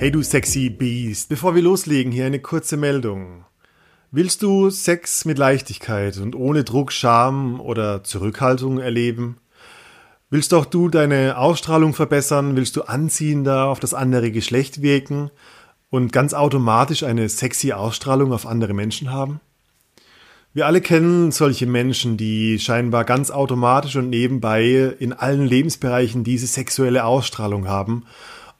Hey du sexy Beast, bevor wir loslegen, hier eine kurze Meldung. Willst du Sex mit Leichtigkeit und ohne Druck, Scham oder Zurückhaltung erleben? Willst auch du deine Ausstrahlung verbessern? Willst du anziehender auf das andere Geschlecht wirken und ganz automatisch eine sexy Ausstrahlung auf andere Menschen haben? Wir alle kennen solche Menschen, die scheinbar ganz automatisch und nebenbei in allen Lebensbereichen diese sexuelle Ausstrahlung haben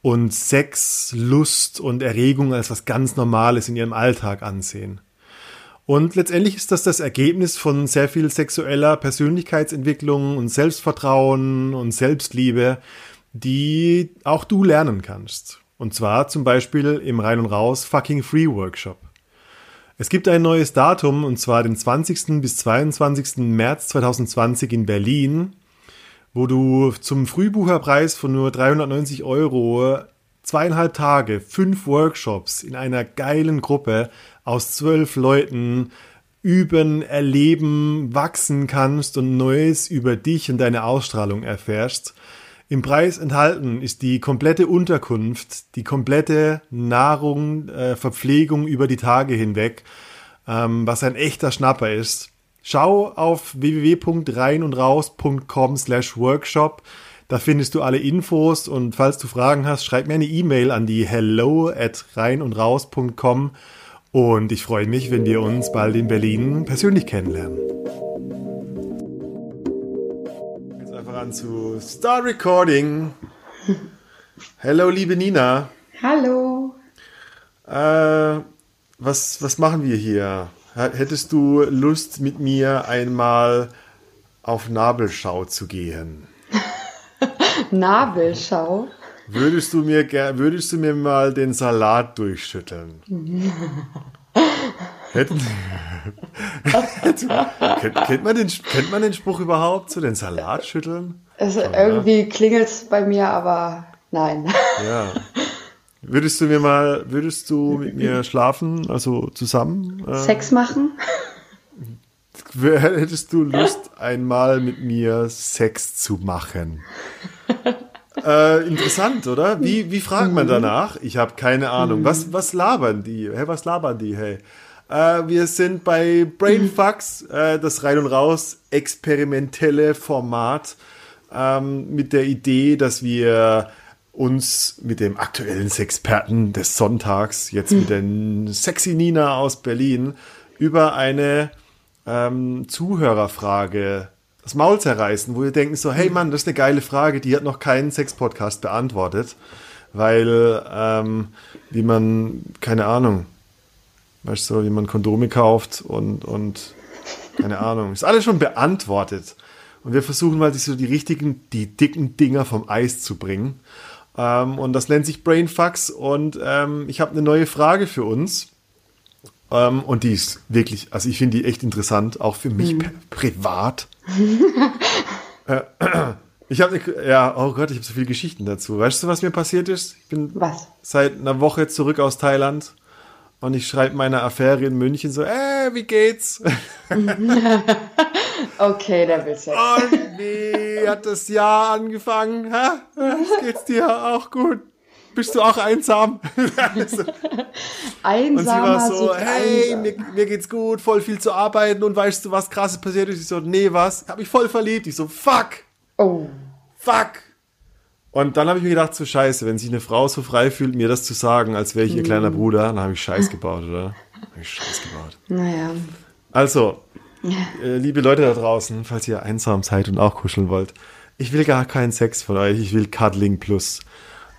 und Sex, Lust und Erregung als was ganz Normales in ihrem Alltag ansehen. Und letztendlich ist das das Ergebnis von sehr viel sexueller Persönlichkeitsentwicklung und Selbstvertrauen und Selbstliebe, die auch du lernen kannst. Und zwar zum Beispiel im Rein und Raus Fucking Free Workshop. Es gibt ein neues Datum, und zwar den 20. bis 22. März 2020 in Berlin, wo du zum Frühbucherpreis von nur 390 Euro zweieinhalb Tage, fünf Workshops in einer geilen Gruppe aus zwölf Leuten üben, erleben, wachsen kannst und Neues über dich und deine Ausstrahlung erfährst. Im Preis enthalten ist die komplette Unterkunft, die komplette Nahrung, äh, Verpflegung über die Tage hinweg, ähm, was ein echter Schnapper ist. Schau auf www.reinundraus.com slash workshop. Da findest du alle Infos und falls du Fragen hast, schreib mir eine E-Mail an die hello at reinundraus.com und ich freue mich, wenn wir uns bald in Berlin persönlich kennenlernen. an zu Start Recording. Hello, liebe Nina. Hallo. Äh, was, was machen wir hier? Hättest du Lust, mit mir einmal auf Nabelschau zu gehen? Nabelschau? Würdest du, mir, würdest du mir mal den Salat durchschütteln? Hätten, kennt, kennt, man den, kennt man den Spruch überhaupt zu den Salatschütteln? Es, irgendwie klingelt es bei mir, aber nein. Ja. Würdest du mir mal, würdest du mit mir schlafen, also zusammen? Äh, Sex machen? Hättest du Lust, einmal mit mir Sex zu machen? äh, interessant, oder? Wie, wie fragt man mhm. danach? Ich habe keine Ahnung. Was, was labern die? Hey, was labern die? Hey. Äh, wir sind bei Brainfucks, äh, das Rein und Raus experimentelle Format ähm, mit der Idee, dass wir uns mit dem aktuellen Sexperten des Sonntags, jetzt mit der Sexy Nina aus Berlin, über eine ähm, Zuhörerfrage das Maul zerreißen, wo wir denken so, hey Mann, das ist eine geile Frage, die hat noch keinen Sex-Podcast beantwortet, weil, ähm, wie man, keine Ahnung, Weißt du, wie man Kondome kauft und, und keine Ahnung. Ist alles schon beantwortet. Und wir versuchen mal, so die richtigen, die dicken Dinger vom Eis zu bringen. Ähm, und das nennt sich Brainfucks. Und ähm, ich habe eine neue Frage für uns. Ähm, und die ist wirklich, also ich finde die echt interessant, auch für mich mhm. privat. äh, ich habe, ja, oh Gott, ich habe so viele Geschichten dazu. Weißt du, was mir passiert ist? Ich bin was? seit einer Woche zurück aus Thailand und ich schreibe meiner Affäre in München so, äh, wie geht's? okay, der will Sex. Und wie hat das Jahr angefangen? Hä? Geht's dir auch gut? Bist du auch einsam? also, einsam. Und sie war so, hey, mir, mir, geht's gut, voll viel zu arbeiten und weißt du, was krasses passiert ist? Ich so, nee, was? Hab mich voll verliebt. Ich so, fuck. Oh. Fuck. Und dann habe ich mir gedacht, so scheiße, wenn sich eine Frau so frei fühlt, mir das zu sagen, als wäre ich ihr kleiner mhm. Bruder, dann habe ich Scheiß gebaut, oder? Habe ich Scheiß gebaut. Naja. Also, äh, liebe Leute da draußen, falls ihr einsam seid und auch kuscheln wollt, ich will gar keinen Sex von euch, ich will Cuddling Plus.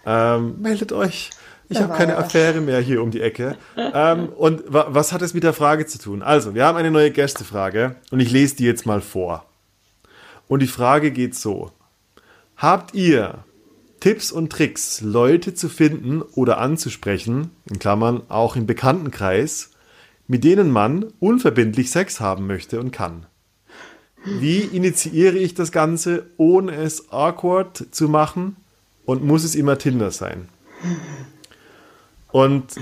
Ähm, meldet euch. Ich habe keine Affäre mehr hier um die Ecke. ähm, und wa was hat es mit der Frage zu tun? Also, wir haben eine neue Gästefrage und ich lese die jetzt mal vor. Und die Frage geht so. Habt ihr Tipps und Tricks, Leute zu finden oder anzusprechen, in Klammern auch im Bekanntenkreis, mit denen man unverbindlich Sex haben möchte und kann. Wie initiiere ich das Ganze, ohne es awkward zu machen und muss es immer Tinder sein? Und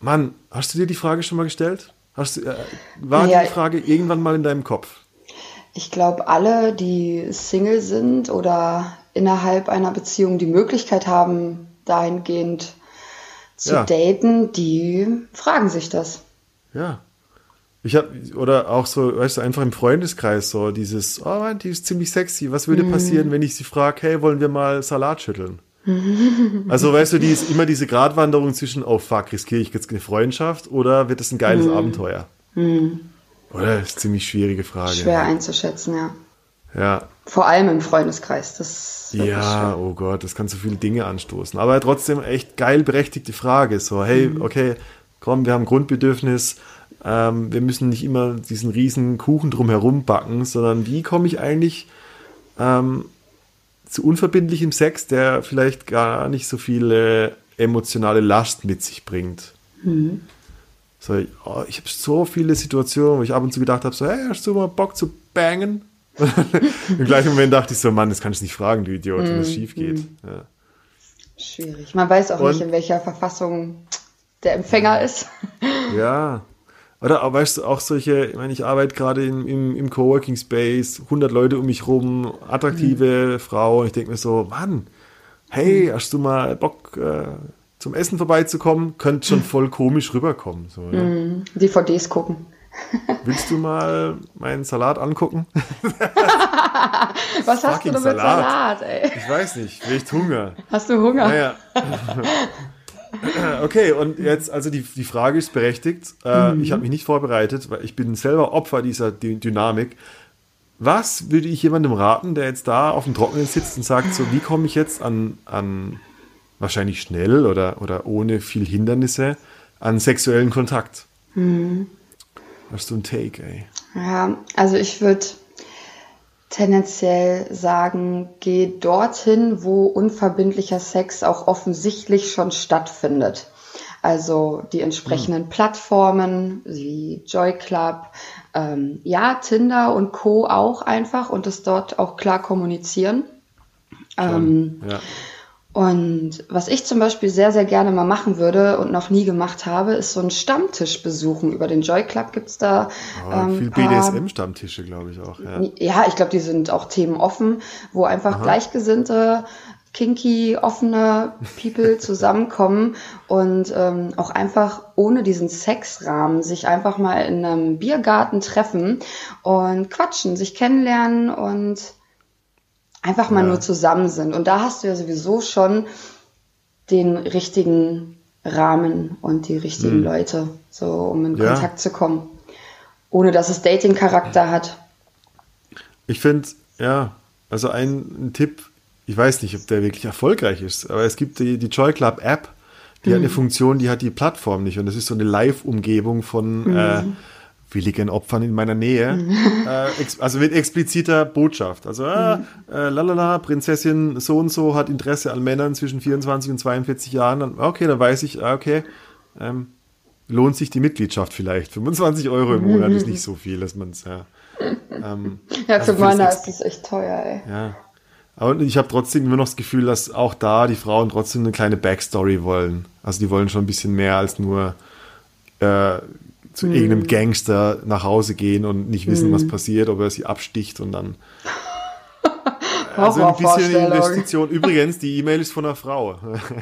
Mann, hast du dir die Frage schon mal gestellt? Hast du, äh, war ja, die Frage irgendwann mal in deinem Kopf? Ich glaube, alle, die Single sind oder innerhalb einer Beziehung die Möglichkeit haben, dahingehend zu ja. daten, die fragen sich das. Ja. Ich habe oder auch so, weißt du, einfach im Freundeskreis so dieses, oh die ist ziemlich sexy. Was würde mhm. passieren, wenn ich sie frage, hey, wollen wir mal Salat schütteln? also weißt du, die ist immer diese Gratwanderung zwischen, oh fuck, riskiere ich jetzt eine Freundschaft oder wird es ein geiles mhm. Abenteuer? Mhm. Oder? Das ist eine ziemlich schwierige Frage. Schwer ja. einzuschätzen, ja. Ja. Vor allem im Freundeskreis. Das ja, oh Gott, das kann so viele Dinge anstoßen. Aber trotzdem echt geil berechtigte Frage. So, hey, mhm. okay, komm, wir haben Grundbedürfnis. Ähm, wir müssen nicht immer diesen riesen Kuchen drumherum backen, sondern wie komme ich eigentlich ähm, zu unverbindlichem Sex, der vielleicht gar nicht so viele emotionale Last mit sich bringt. Mhm. So, oh, ich habe so viele Situationen, wo ich ab und zu gedacht habe, so, hey, hast du mal Bock zu bangen? Im gleichen Moment dachte ich so, Mann, das kannst du nicht fragen, du Idiot, wenn das mhm. schief geht. Mhm. Ja. Schwierig. Man weiß auch und, nicht, in welcher Verfassung der Empfänger ist. Ja, oder weißt du, auch solche, ich meine, ich arbeite gerade im, im, im Coworking Space, 100 Leute um mich rum, attraktive mhm. Frau. Ich denke mir so, Mann, hey, hast du mal Bock äh, zum Essen vorbeizukommen? Könnte schon voll komisch rüberkommen. So, mhm. DVDs gucken. Willst du mal meinen Salat angucken? Was hast du denn mit Salat? Salat ey? Ich weiß nicht, vielleicht Hunger. Hast du Hunger? Naja. Okay, und jetzt, also die, die Frage ist berechtigt. Äh, mhm. Ich habe mich nicht vorbereitet, weil ich bin selber Opfer dieser D Dynamik. Was würde ich jemandem raten, der jetzt da auf dem Trockenen sitzt und sagt, so wie komme ich jetzt an, an wahrscheinlich schnell oder, oder ohne viel Hindernisse an sexuellen Kontakt? Mhm. Hast du einen Take, ey? Ja, also ich würde tendenziell sagen, geh dorthin, wo unverbindlicher Sex auch offensichtlich schon stattfindet. Also die entsprechenden mhm. Plattformen wie Joy Club, ähm, ja, Tinder und Co. auch einfach und es dort auch klar kommunizieren. Ähm, ja. Und was ich zum Beispiel sehr, sehr gerne mal machen würde und noch nie gemacht habe, ist so ein Stammtisch besuchen. Über den Joy Club gibt's da. Oh, ähm, viel BDSM-Stammtische, glaube ich auch. Ja, ja ich glaube, die sind auch themenoffen, wo einfach Aha. gleichgesinnte kinky, offene People zusammenkommen und ähm, auch einfach ohne diesen Sexrahmen sich einfach mal in einem Biergarten treffen und quatschen, sich kennenlernen und einfach mal ja. nur zusammen sind. Und da hast du ja sowieso schon den richtigen Rahmen und die richtigen hm. Leute, so um in ja. Kontakt zu kommen. Ohne dass es Dating-Charakter hat. Ich finde, ja, also ein, ein, Tipp, ich weiß nicht, ob der wirklich erfolgreich ist, aber es gibt die, die Joy Club App, die mhm. hat eine hm. Funktion, die hat die Plattform nicht. Und das ist so eine Live-Umgebung von mhm. äh, willigen Opfern in meiner Nähe. äh, also mit expliziter Botschaft. Also, äh, äh, lalala, Prinzessin so und so hat Interesse an Männern zwischen 24 und 42 Jahren. Dann, okay, dann weiß ich, ah, okay, ähm, lohnt sich die Mitgliedschaft vielleicht. 25 Euro im Monat ist nicht so viel, dass man es, ja. Ähm, ja, für also Männer ist das echt teuer, ey. Ja. Aber ich habe trotzdem immer noch das Gefühl, dass auch da die Frauen trotzdem eine kleine Backstory wollen. Also die wollen schon ein bisschen mehr als nur äh, zu hm. irgendeinem Gangster nach Hause gehen und nicht wissen, hm. was passiert, ob er sie absticht und dann. also ein bisschen Investition. Übrigens, die E-Mail ist von einer Frau.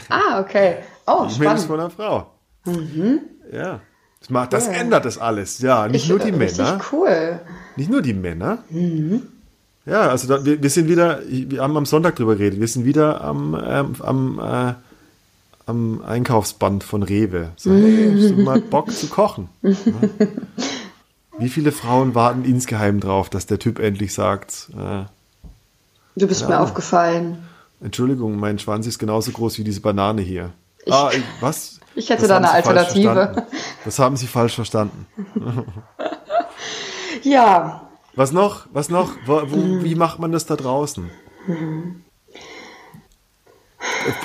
ah, okay. Oh, die E-Mail ist von einer Frau. Mhm. Ja. Das, macht, das ja. ändert das alles. Ja, nicht ich, nur die Männer. cool. Nicht nur die Männer. Mhm. Ja, also da, wir, wir, sind wieder, wir haben am Sonntag drüber geredet, wir sind wieder am, ähm, am äh, am Einkaufsband von Rewe. So, hey, hast du mal Bock zu kochen? Ja. Wie viele Frauen warten insgeheim drauf, dass der Typ endlich sagt, äh, du bist mir aufgefallen. Entschuldigung, mein Schwanz ist genauso groß wie diese Banane hier. Ich, ah, ich, was? Ich hätte das da eine Alternative. Das haben Sie falsch verstanden. ja. Was noch? Was noch? Wo, wo, wie macht man das da draußen?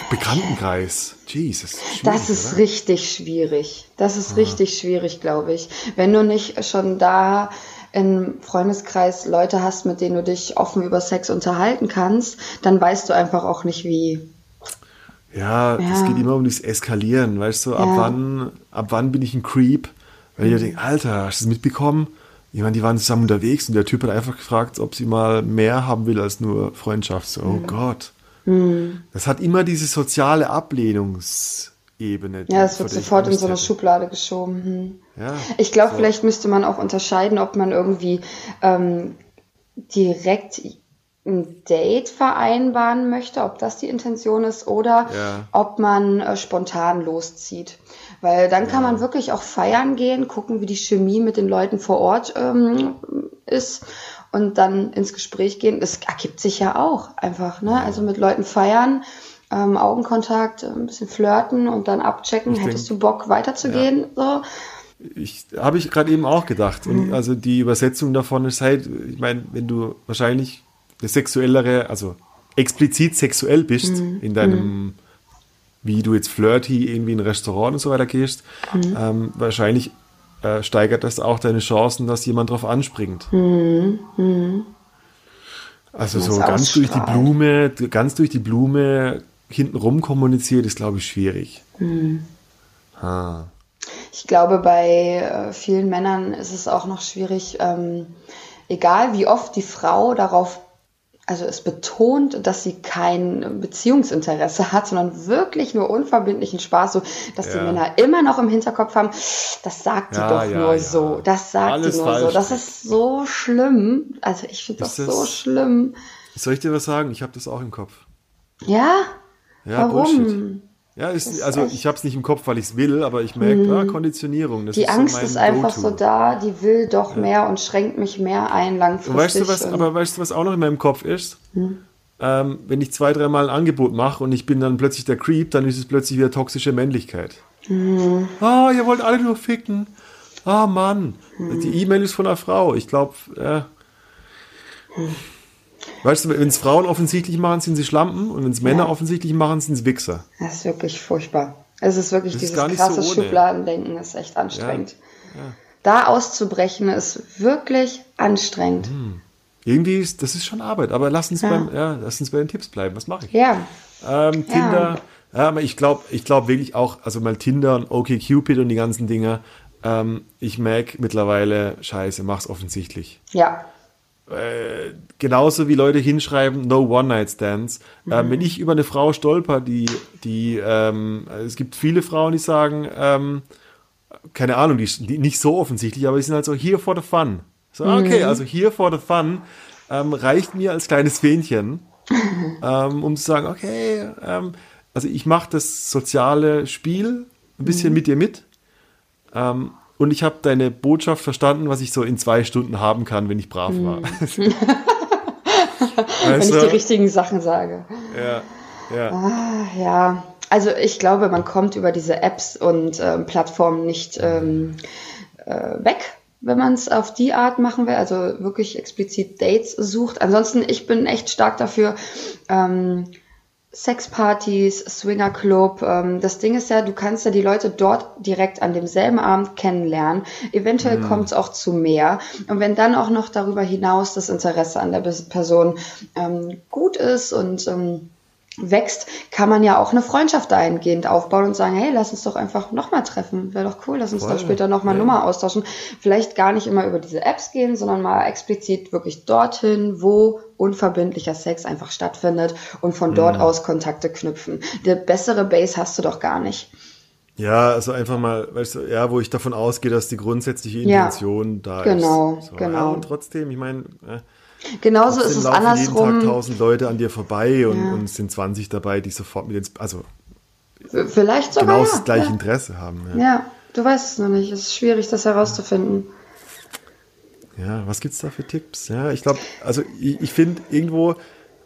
Bekanntenkreis. Jesus. Das ist oder? richtig schwierig. Das ist ja. richtig schwierig, glaube ich. Wenn du nicht schon da im Freundeskreis Leute hast, mit denen du dich offen über Sex unterhalten kannst, dann weißt du einfach auch nicht wie. Ja, es geht immer um das Eskalieren, weißt du, ab ja. wann, ab wann bin ich ein Creep? Weil mhm. ich denke, Alter, hast du es mitbekommen? Ich meine, die waren zusammen unterwegs und der Typ hat einfach gefragt, ob sie mal mehr haben will als nur Freundschaft. So, oh mhm. Gott. Mhm. Das hat immer diese soziale Ablehnungsgeschichte Ebene. Ja, es wird sofort in so eine Schublade geschoben. Hm. Ja, ich glaube, so. vielleicht müsste man auch unterscheiden, ob man irgendwie ähm, direkt ein Date vereinbaren möchte, ob das die Intention ist oder ja. ob man äh, spontan loszieht. Weil dann kann ja. man wirklich auch feiern gehen, gucken, wie die Chemie mit den Leuten vor Ort ähm, ist und dann ins Gespräch gehen. Das ergibt sich ja auch einfach, ne? Also mit Leuten feiern, ähm, Augenkontakt, ein bisschen flirten und dann abchecken, ich hättest denk, du Bock weiterzugehen? Ja. So. Ich habe ich gerade eben auch gedacht. Und mhm. also die Übersetzung davon ist halt, ich meine, wenn du wahrscheinlich eine sexuellere, also explizit sexuell bist mhm. in deinem mhm wie du jetzt flirty irgendwie in ein Restaurant und so weiter gehst, mhm. ähm, wahrscheinlich äh, steigert das auch deine Chancen, dass jemand drauf anspringt. Mhm. Mhm. Also so ganz durch die Blume, ganz durch die Blume hintenrum kommuniziert, ist, glaube ich, schwierig. Mhm. Ich glaube, bei äh, vielen Männern ist es auch noch schwierig, ähm, egal wie oft die Frau darauf also es betont, dass sie kein Beziehungsinteresse hat, sondern wirklich nur unverbindlichen Spaß, so dass ja. die Männer immer noch im Hinterkopf haben, das sagt ja, die doch ja, nur so, das sagt Alles die nur so, das ist so schlimm. Also ich finde das, das, so schlimm. Soll ich dir was sagen? Ich habe das auch im Kopf. Ja? Warum? Bullshit. Ja, ist, also ich habe es nicht im Kopf, weil ich es will, aber ich merke, mhm. ah, Konditionierung. die ist Angst so ist einfach so da, die will doch ja. mehr und schränkt mich mehr ein langfristig. weißt du was, aber weißt du, was auch noch in meinem Kopf ist? Mhm. Ähm, wenn ich zwei, dreimal ein Angebot mache und ich bin dann plötzlich der Creep, dann ist es plötzlich wieder toxische Männlichkeit. Mhm. Ah, ihr wollt alle nur ficken. Ah, Mann. Mhm. Die E-Mail ist von einer Frau. Ich glaube, äh, Weißt du, wenn es Frauen offensichtlich machen, sind sie Schlampen und wenn es Männer ja. offensichtlich machen, sind es Wichser. Das ist wirklich furchtbar. Es ist wirklich das dieses ist krasse so Schubladendenken, das ist echt anstrengend. Ja. Ja. Da auszubrechen ist wirklich anstrengend. Hm. Irgendwie ist, das ist schon Arbeit, aber lass uns, beim, ja, lass uns bei den Tipps bleiben. Was mache ich? Ja. Ähm, Tinder, ja. aber ich glaube ich glaub wirklich auch, also mal Tinder und OkCupid und die ganzen Dinger, ähm, ich merke mittlerweile, scheiße, mach's offensichtlich. Ja. Äh, genauso wie Leute hinschreiben, no One-Night-Stands. Mhm. Ähm, wenn ich über eine Frau stolper, die, die, ähm, es gibt viele Frauen, die sagen, ähm, keine Ahnung, die, die, nicht so offensichtlich, aber die sind halt so here for the fun. So, mhm. okay, mhm. also here for the fun ähm, reicht mir als kleines Fähnchen, ähm, um zu sagen, okay, ähm, also ich mache das soziale Spiel ein bisschen mhm. mit dir mit. Und ich habe deine Botschaft verstanden, was ich so in zwei Stunden haben kann, wenn ich brav war. Hm. wenn ich die richtigen Sachen sage. Ja, ja. Ah, ja, also ich glaube, man kommt über diese Apps und ähm, Plattformen nicht ähm, äh, weg, wenn man es auf die Art machen will, also wirklich explizit Dates sucht. Ansonsten, ich bin echt stark dafür, ähm, Sexpartys, Swingerclub. Ähm, das Ding ist ja, du kannst ja die Leute dort direkt an demselben Abend kennenlernen. Eventuell mm. kommt es auch zu mehr. Und wenn dann auch noch darüber hinaus das Interesse an der Person ähm, gut ist und ähm, wächst, kann man ja auch eine Freundschaft dahingehend aufbauen und sagen, hey, lass uns doch einfach nochmal treffen. Wäre doch cool, lass uns Voll. doch später nochmal ja. Nummer austauschen. Vielleicht gar nicht immer über diese Apps gehen, sondern mal explizit wirklich dorthin, wo unverbindlicher Sex einfach stattfindet und von dort mhm. aus Kontakte knüpfen. Der bessere Base hast du doch gar nicht. Ja, also einfach mal, weißt du, ja, wo ich davon ausgehe, dass die grundsätzliche Intention ja, da genau, ist. So, genau, genau. und trotzdem, ich meine, äh, Genauso ist es laufen andersrum. jeden Tag tausend Leute an dir vorbei und, ja. und es sind 20 dabei, die sofort mit ins, also vielleicht sogar genau das gleiche ja. Interesse haben. Ja. ja. du weißt es noch nicht. Es ist schwierig, das herauszufinden. Ja, was gibt es da für Tipps? Ja, ich glaube, also ich, ich finde irgendwo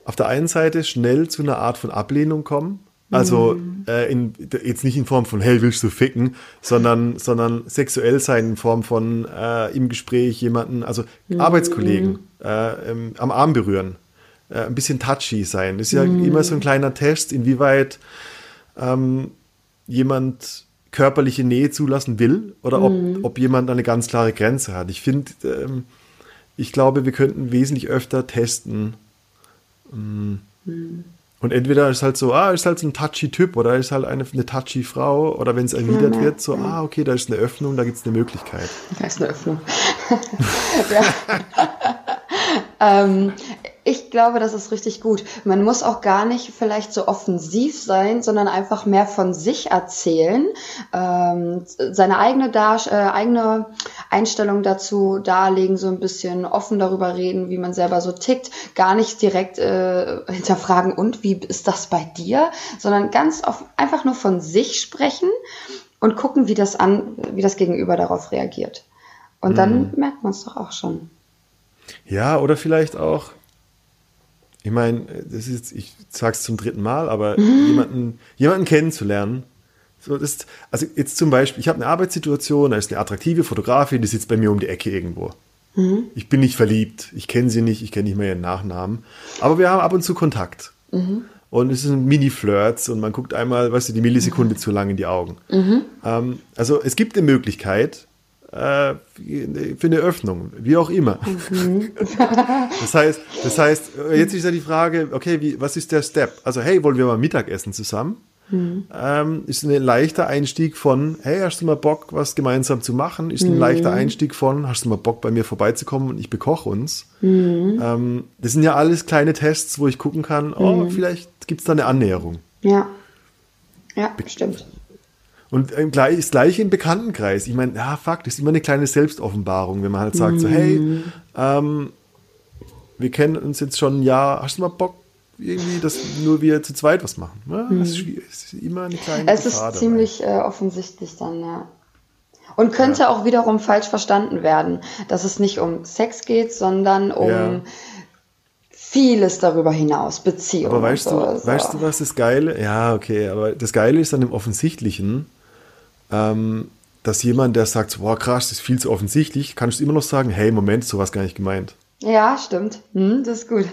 auf der einen Seite schnell zu einer Art von Ablehnung kommen. Also mhm. äh, in, jetzt nicht in Form von, hey, willst du ficken, sondern, sondern sexuell sein in Form von äh, im Gespräch jemanden, also mhm. Arbeitskollegen äh, im, am Arm berühren, äh, ein bisschen touchy sein. Das ist ja mhm. immer so ein kleiner Test, inwieweit ähm, jemand körperliche Nähe zulassen will oder ob, mhm. ob jemand eine ganz klare Grenze hat. Ich finde, ähm, ich glaube, wir könnten wesentlich öfter testen. Ähm, und entweder ist halt so, ah, ist halt so ein touchy Typ oder ist halt eine, eine touchy Frau oder wenn es erwidert ja, wird, so, ja. ah, okay, da ist eine Öffnung, da gibt es eine Möglichkeit. Da ist eine Öffnung. ähm, Ich glaube, das ist richtig gut. Man muss auch gar nicht vielleicht so offensiv sein, sondern einfach mehr von sich erzählen, ähm, seine eigene, Dar äh, eigene Einstellung dazu darlegen, so ein bisschen offen darüber reden, wie man selber so tickt, gar nicht direkt äh, hinterfragen, und wie ist das bei dir, sondern ganz oft einfach nur von sich sprechen und gucken, wie das an, wie das Gegenüber darauf reagiert. Und dann mhm. merkt man es doch auch schon. Ja, oder vielleicht auch, ich meine, das ist, ich sag's zum dritten Mal, aber mhm. jemanden, jemanden kennenzulernen. So, das, also jetzt zum Beispiel, ich habe eine Arbeitssituation, da ist eine attraktive Fotografin, die sitzt bei mir um die Ecke irgendwo. Mhm. Ich bin nicht verliebt, ich kenne sie nicht, ich kenne nicht mehr ihren Nachnamen, aber wir haben ab und zu Kontakt. Mhm. Und es sind Mini-Flirts und man guckt einmal, weißt du, die Millisekunde mhm. zu lang in die Augen. Mhm. Ähm, also es gibt eine Möglichkeit, äh, für eine Öffnung, wie auch immer. Mhm. das heißt, das heißt, jetzt ist ja die Frage, okay, wie, was ist der Step? Also, hey, wollen wir mal Mittagessen zusammen? Mhm. Ähm, ist ein leichter Einstieg von, hey, hast du mal Bock, was gemeinsam zu machen? Ist ein mhm. leichter Einstieg von, hast du mal Bock, bei mir vorbeizukommen und ich bekoche uns? Mhm. Ähm, das sind ja alles kleine Tests, wo ich gucken kann, oh, mhm. vielleicht gibt es da eine Annäherung. Ja. Ja, stimmt. Und ähm, gleich, das gleiche im Bekanntenkreis. Ich meine, ja, fuck, das ist immer eine kleine Selbstoffenbarung, wenn man halt sagt, mm. so, hey, mhm. ähm, wir kennen uns jetzt schon ein Jahr, hast du mal Bock, irgendwie, dass nur wir zu zweit was machen? Ja, mm. das ist, immer eine kleine Es Gefahr ist ziemlich äh, offensichtlich dann, ja. Und könnte ja. auch wiederum falsch verstanden werden, dass es nicht um Sex geht, sondern um ja. vieles darüber hinaus, Beziehungen. Aber weißt, so, du, so. weißt du, was das Geile? Ja, okay, aber das Geile ist an dem Offensichtlichen, ähm, dass jemand, der sagt, boah, krass, das ist viel zu offensichtlich, kannst du immer noch sagen, hey, Moment, sowas gar nicht gemeint. Ja, stimmt. Hm, das ist gut.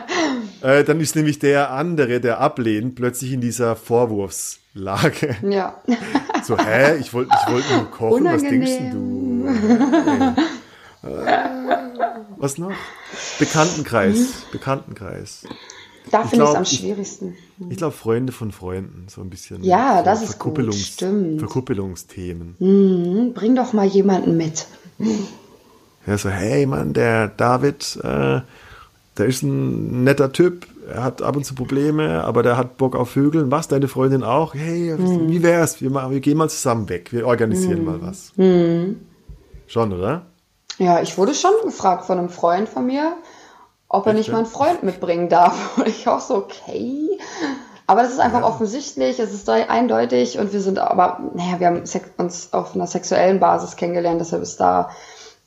äh, dann ist nämlich der andere, der ablehnt, plötzlich in dieser Vorwurfslage. Ja. So, hä, ich wollte ich wollt nur kochen, Unangenehm. was denkst du? äh, was noch? Bekanntenkreis, hm. Bekanntenkreis. Da finde ich es am schwierigsten. Ich, ich glaube, Freunde von Freunden, so ein bisschen. Ja, so das ist gut, stimmt. Verkuppelungsthemen. Mhm, bring doch mal jemanden mit. Ja, so, hey Mann, der David, äh, der ist ein netter Typ, er hat ab und zu Probleme, aber der hat Bock auf Vögeln. Was, deine Freundin auch? Hey, mhm. wie wär's? Wir, wir gehen mal zusammen weg, wir organisieren mhm. mal was. Mhm. Schon, oder? Ja, ich wurde schon gefragt von einem Freund von mir, ob er nicht mal einen Freund mitbringen darf. Und ich auch so, okay. Aber das ist einfach ja. offensichtlich, es ist eindeutig und wir sind aber, naja, wir haben uns auf einer sexuellen Basis kennengelernt, deshalb ist da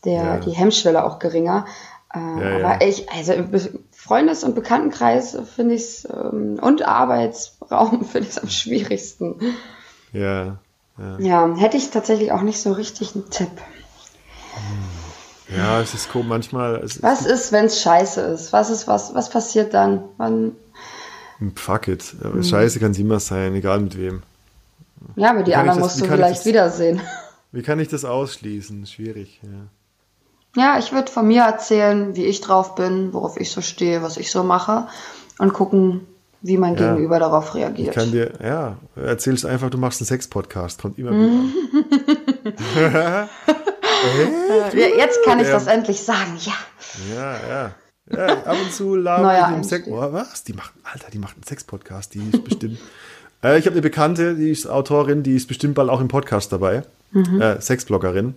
der, ja. die Hemmschwelle auch geringer. Äh, aber ich, also im Freundes- und Bekanntenkreis finde ich es ähm, und Arbeitsraum finde ich es am schwierigsten. Ja, ja. Ja, hätte ich tatsächlich auch nicht so richtig einen Tipp. Hm. Ja, es ist komisch manchmal. was ist, wenn es scheiße ist? Was ist, was, was passiert dann? Wann? Fuck it. Mhm. Scheiße kann es immer sein, egal mit wem. Ja, aber die anderen musst du vielleicht das, wiedersehen. Wie kann ich das ausschließen? Schwierig, ja. Ja, ich würde von mir erzählen, wie ich drauf bin, worauf ich so stehe, was ich so mache und gucken, wie mein ja. Gegenüber darauf reagiert. Ich kann dir, ja, erzählst einfach, du machst einen Sex-Podcast, kommt immer wieder. Äh, jetzt kann ich das endlich sagen, ja. Ja, ja. Ja, ab und zu laber ich im Sex. Oh, was? Die macht, Alter, die macht einen Sex-Podcast, die ist bestimmt. äh, ich habe eine Bekannte, die ist Autorin, die ist bestimmt bald auch im Podcast dabei. Mhm. Äh, Sexbloggerin.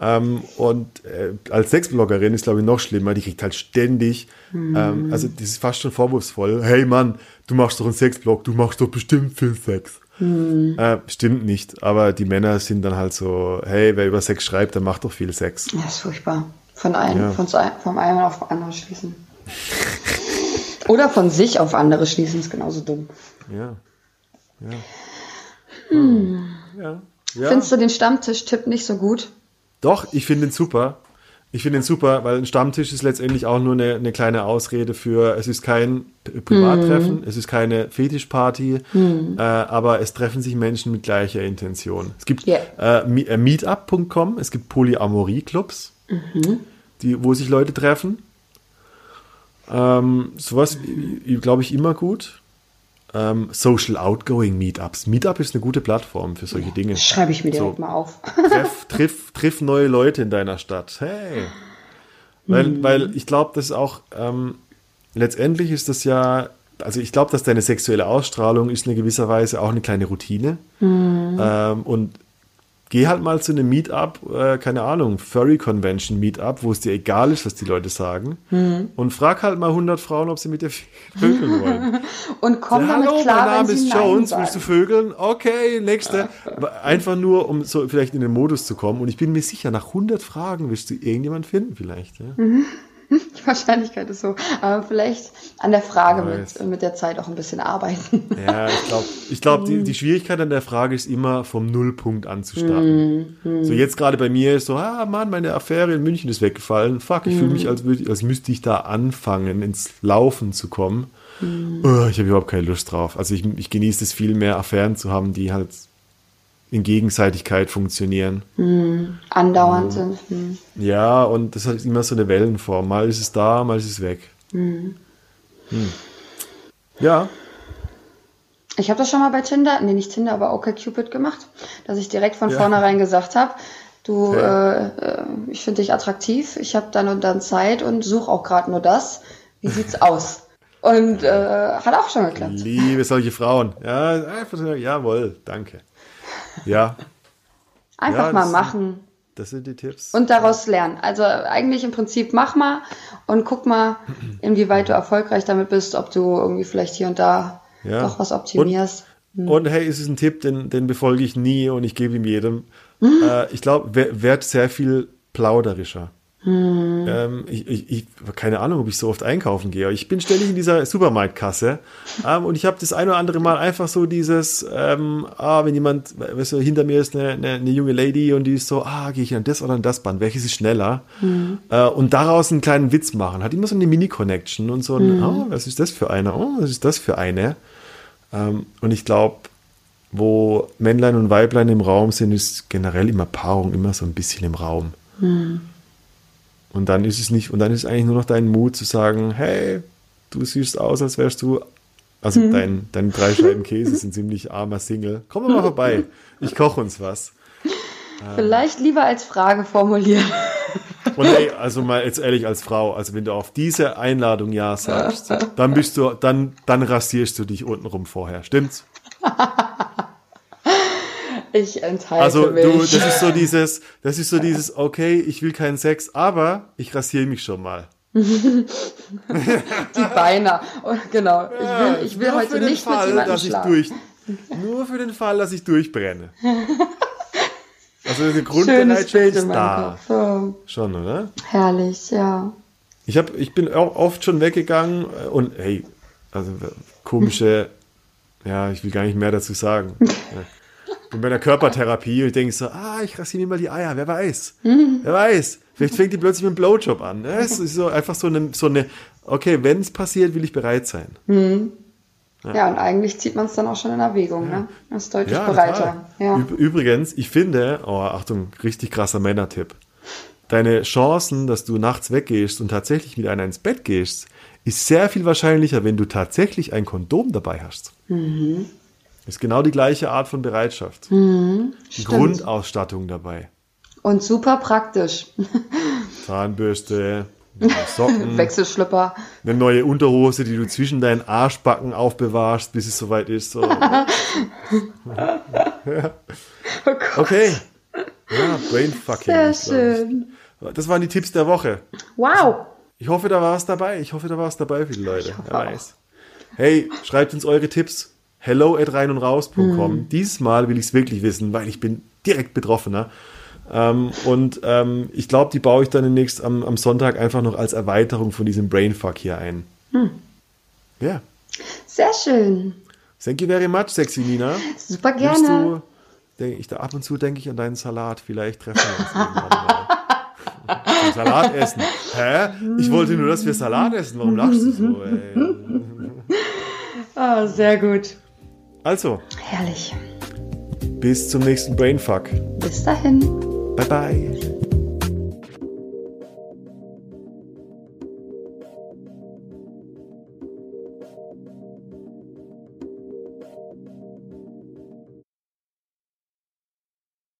Ähm, und äh, als Sexbloggerin ist, glaube ich, noch schlimmer. Die kriegt halt ständig, mhm. ähm, also das ist fast schon vorwurfsvoll. Hey Mann, du machst doch einen Sexblog, du machst doch bestimmt viel Sex. Hm. Äh, stimmt nicht, aber die Männer sind dann halt so, hey, wer über Sex schreibt, der macht doch viel Sex. Ja, ist furchtbar. Von einem, ja. von, vom einen auf andere schließen. Oder von sich auf andere schließen, ist genauso dumm. Ja. Ja. Hm. ja. ja. Findest du den Stammtisch-Tipp nicht so gut? Doch, ich finde ihn super. Ich finde ihn super, weil ein Stammtisch ist letztendlich auch nur eine, eine kleine Ausrede für, es ist kein Privattreffen, mm. es ist keine Fetischparty, mm. äh, aber es treffen sich Menschen mit gleicher Intention. Es gibt yeah. äh, äh Meetup.com, es gibt Polyamorie-Clubs, mhm. wo sich Leute treffen. Ähm, sowas, glaube ich, immer gut ähm, Social Outgoing Meetups. Meetup ist eine gute Plattform für solche Dinge. Schreibe ich mir direkt so, mal auf. treff, triff, triff neue Leute in deiner Stadt. Hey. Weil, hm. weil ich glaube, das ist auch, ähm, letztendlich ist das ja, also ich glaube, dass deine sexuelle Ausstrahlung ist in gewisser Weise auch eine kleine Routine. Mhm. Ähm, und geh halt mal zu einem Meetup, äh, keine Ahnung, Furry Convention Meetup, wo es dir egal ist, was die Leute sagen. Mhm. Und frag halt mal 100 Frauen, ob sie mit dir vögeln wollen. und komm damit Hallo, klar, mein Name ist Jones, willst du vögeln? Okay, nächste. Einfach nur, um so vielleicht in den Modus zu kommen. Und ich bin mir sicher, nach 100 Fragen wirst du irgendjemand finden vielleicht. Ja? Mhm. Die Wahrscheinlichkeit ist so. Aber vielleicht an der Frage mit, mit der Zeit auch ein bisschen arbeiten. Ja, ich glaube, ich glaub, die, die Schwierigkeit an der Frage ist immer vom Nullpunkt anzustarten. Mm, So jetzt gerade bei mir ist so, ah Mann, meine Affäre in München ist weggefallen. Fuck, ich mm. fühle mich, als, als müsste ich da anfangen, ins Laufen zu kommen. Mm. Oh, ich habe überhaupt keine Lust drauf. Also ich, ich genieße es viel mehr, Affären zu haben, die halt in Gegenseitigkeit funktionieren. Mm, andauernd sind. Mm. Ja, und das hat immer so eine Wellenform. Mal ist es da, mal ist es weg. Mm. Ja. Ich habe das schon mal bei Tinder, nee, nicht Tinder, aber OkCupid gemacht, dass ich direkt von ja. vornherein gesagt habe, du, okay. äh, äh, ich finde dich attraktiv, ich habe dann und dann Zeit und suche auch gerade nur das. Wie sieht's aus? Und äh, hat auch schon geklappt. Liebe solche Frauen. Ja, einfach, jawohl, danke. Ja. Einfach ja, mal machen. Das sind die Tipps. Und daraus lernen. Also eigentlich im Prinzip mach mal und guck mal, inwieweit du erfolgreich damit bist, ob du irgendwie vielleicht hier und da ja. doch was optimierst. Und, hm. und, hey, es ist ein Tipp, den, den befolge ich nie und ich gebe ihm jedem. Hm. Äh, ich glaube, werd sehr viel plauderischer. Hm. Ähm, ich, ich, ich, keine Ahnung, ob ich so oft einkaufen gehe. Ich bin ständig in dieser Supermarktkasse ähm, und ich habe das ein oder andere Mal einfach so dieses, ähm, ah, wenn jemand, weißt du, hinter mir ist eine, eine, eine, junge Lady und die ist so, ah, gehe ich an das oder an das Band, welches ist schneller? Hm. Äh, und daraus einen kleinen Witz machen. Hat immer so eine Mini-Connection und so ein, hm. oh, was ist das für eine? Oh, was ist das für eine? Ähm, und ich glaube, wo Männlein und Weiblein im Raum sind, ist generell immer Paarung immer so ein bisschen im Raum. Hm. Und dann ist es nicht, und dann ist eigentlich nur noch dein Mut zu sagen, hey, du siehst aus, als wärst du, also hm. dein, deine drei Scheiben Käse sind ziemlich armer Single. Komm mal vorbei, ich koche uns was. Vielleicht lieber als Frage formulieren. Und ey, also mal jetzt ehrlich als Frau, also wenn du auf diese Einladung Ja sagst, dann bist du, dann, dann rasierst du dich untenrum vorher, stimmt's? Ich enthalte also, mich. Also du, das ist so dieses, das ist so dieses, okay, ich will keinen Sex, aber ich rasiere mich schon mal. Die Beine. Oh, genau. Ich will, ich will heute nicht Fall, mit jemandem schlafen. Durch, nur für den Fall, dass ich durchbrenne. Also eine Grundbereitschaft ist da. Ja. Schon, oder? Herrlich, ja. Ich, hab, ich bin auch oft schon weggegangen und hey, also komische, ja, ich will gar nicht mehr dazu sagen. bin bei der Körpertherapie und denke so, ah, ich rasiere mir mal die Eier, wer weiß. Mhm. Wer weiß. Vielleicht fängt die plötzlich mit einem Blowjob an. Es ist so einfach so eine, so eine okay, wenn es passiert, will ich bereit sein. Mhm. Ja. ja. und eigentlich zieht man es dann auch schon in Erwägung, ja. ne? Das ist deutlich ja, bereiter. Übrigens, ich finde, oh, Achtung, richtig krasser Männertipp. Deine Chancen, dass du nachts weggehst und tatsächlich mit einer ins Bett gehst, ist sehr viel wahrscheinlicher, wenn du tatsächlich ein Kondom dabei hast. Mhm. Ist genau die gleiche Art von Bereitschaft. Mhm, Grundausstattung dabei. Und super praktisch. Zahnbürste, Socken, Wechselschlüpper. Eine neue Unterhose, die du zwischen deinen Arschbacken aufbewahrst, bis es soweit ist. So. ja. oh okay. Ja, Brainfucking. Sehr schön. Das waren die Tipps der Woche. Wow. Ich hoffe, da war es dabei. Ich hoffe, da war es dabei für die Leute. Wer weiß. Hey, schreibt uns eure Tipps hello at rein und raus.com. Mhm. Diesmal will ich es wirklich wissen, weil ich bin direkt Betroffener. Ähm, und ähm, ich glaube, die baue ich dann demnächst am, am, Sonntag einfach noch als Erweiterung von diesem Brainfuck hier ein. Mhm. Ja. Sehr schön. Thank you very much, sexy Nina. Super gerne. Du, ich, da, ab und zu denke ich an deinen Salat. Vielleicht treffen wir uns irgendwann mal. Salat essen. Hä? Ich wollte nur, dass wir Salat essen. Warum lachst du so? Ey? Oh, sehr gut. Also. Herrlich. Bis zum nächsten Brainfuck. Bis dahin. Bye bye.